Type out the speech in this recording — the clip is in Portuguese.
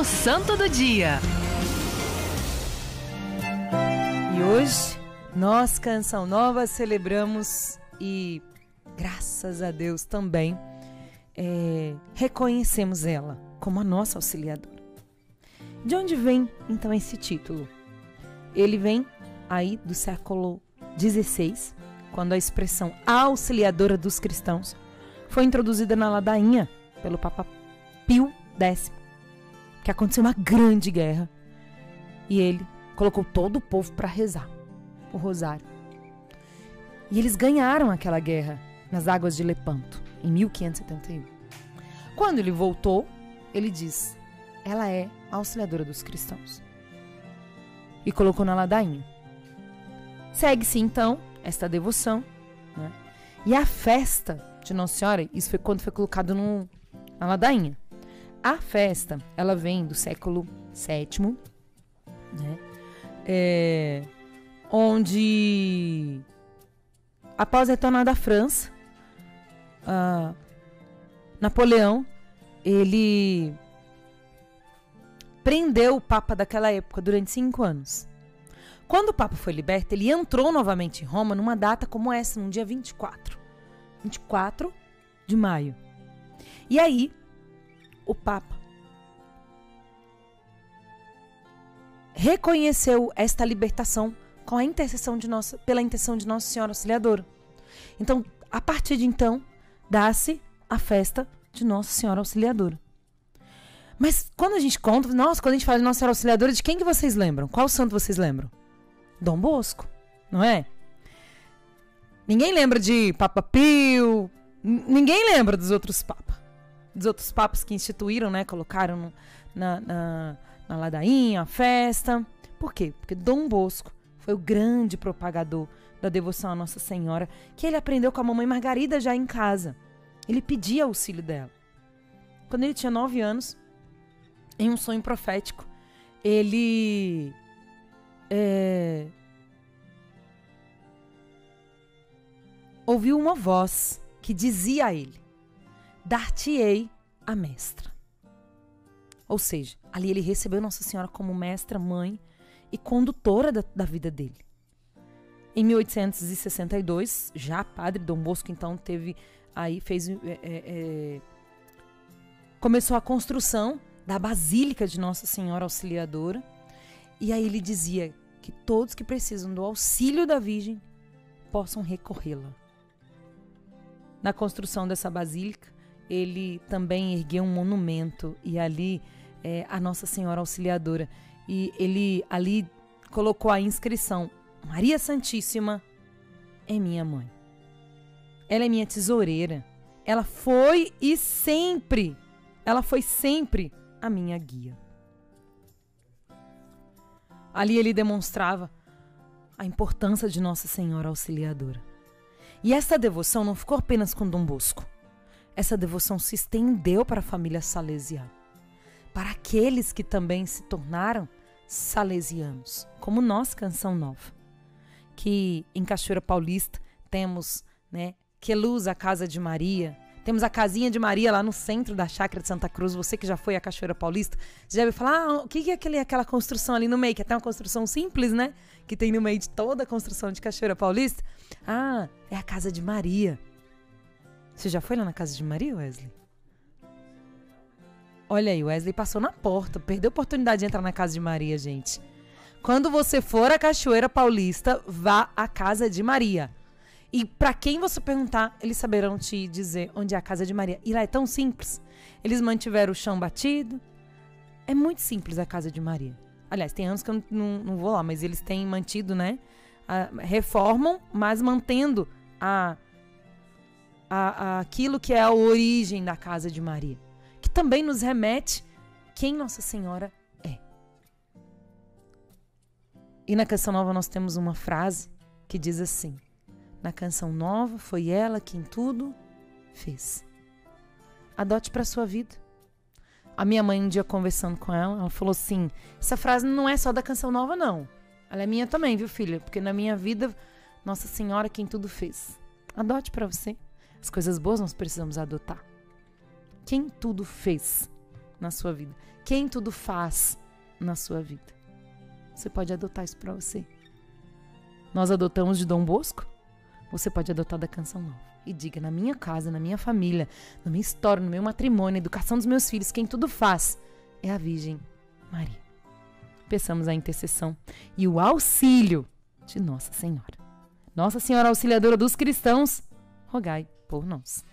O Santo do Dia. E hoje, nós, Canção Nova, celebramos e, graças a Deus também, é, reconhecemos ela como a nossa auxiliadora. De onde vem então esse título? Ele vem aí do século XVI, quando a expressão auxiliadora dos cristãos foi introduzida na ladainha pelo Papa Pio X, que aconteceu uma grande guerra e ele colocou todo o povo para rezar o rosário. E eles ganharam aquela guerra nas águas de Lepanto, em 1571. Quando ele voltou, ele diz: ela é auxiliadora dos cristãos. E colocou na ladainha. Segue-se então esta devoção. Né? E a festa de Nossa Senhora, isso foi quando foi colocado no, na ladainha. A festa, ela vem do século VII, né? É, onde após retornar da França, Napoleão ele prendeu o Papa daquela época durante cinco anos. Quando o Papa foi liberto, ele entrou novamente em Roma numa data como essa, no dia 24. 24 de maio. E aí, o Papa reconheceu esta libertação com a intercessão de nossa, pela intercessão de Nossa Senhora Auxiliadora. Então, a partir de então, dá-se a festa de Nossa Senhora Auxiliadora. Mas quando a gente conta, nossa, quando a gente fala de Nossa Senhora Auxiliadora, de quem que vocês lembram? Qual santo vocês lembram? Dom Bosco, não é? Ninguém lembra de Papa Pio, ninguém lembra dos outros papas. Dos outros papas que instituíram, né? Colocaram na, na, na ladainha, a festa. Por quê? Porque Dom Bosco foi o grande propagador da devoção à Nossa Senhora, que ele aprendeu com a mamãe Margarida já em casa. Ele pedia auxílio dela. Quando ele tinha nove anos, em um sonho profético, ele é, ouviu uma voz que dizia a ele: Dar-te-ei a mestra. Ou seja, ali ele recebeu Nossa Senhora como mestra, mãe e condutora da, da vida dele. Em 1862, já padre Dom Bosco então teve aí fez é, é, é, começou a construção da Basílica de Nossa Senhora Auxiliadora e aí ele dizia que todos que precisam do auxílio da Virgem possam recorrê-la. Na construção dessa basílica, ele também ergueu um monumento e ali é, a Nossa Senhora Auxiliadora e ele ali colocou a inscrição Maria Santíssima é minha mãe. Ela é minha tesoureira. Ela foi e sempre, ela foi sempre a minha guia. Ali ele demonstrava a importância de Nossa Senhora Auxiliadora. E essa devoção não ficou apenas com Dom Bosco. Essa devoção se estendeu para a família salesiana, para aqueles que também se tornaram salesianos, como nós, Canção Nova, que em Cachoeira Paulista temos, né, Queluz, a Casa de Maria, temos a casinha de Maria lá no centro da chácara de Santa Cruz. Você que já foi à Cachoeira Paulista, já vai falar: ah, o que é aquele, aquela construção ali no meio? Que é até uma construção simples, né? Que tem no meio de toda a construção de Cachoeira Paulista. Ah, é a casa de Maria. Você já foi lá na casa de Maria, Wesley? Olha aí, Wesley passou na porta, perdeu a oportunidade de entrar na casa de Maria, gente. Quando você for à Cachoeira Paulista, vá à casa de Maria. E para quem você perguntar, eles saberão te dizer onde é a casa de Maria. E lá é tão simples. Eles mantiveram o chão batido. É muito simples a casa de Maria. Aliás, tem anos que eu não, não, vou lá, mas eles têm mantido, né? A, reformam, mas mantendo a, a, a, aquilo que é a origem da casa de Maria. Que também nos remete quem Nossa Senhora é. E na Canção Nova nós temos uma frase que diz assim: na canção nova, foi ela quem tudo fez. Adote para sua vida. A minha mãe um dia conversando com ela, ela falou assim: "Essa frase não é só da canção nova não. Ela é minha também, viu, filha? Porque na minha vida, Nossa Senhora quem tudo fez. Adote para você. As coisas boas nós precisamos adotar. Quem tudo fez na sua vida? quem tudo faz na sua vida. Você pode adotar isso para você. Nós adotamos de Dom Bosco, você pode adotar da Canção Nova. E diga, na minha casa, na minha família, na minha história, no meu matrimônio, na educação dos meus filhos, quem tudo faz é a Virgem Maria. Peçamos a intercessão e o auxílio de Nossa Senhora. Nossa Senhora Auxiliadora dos cristãos, rogai por nós.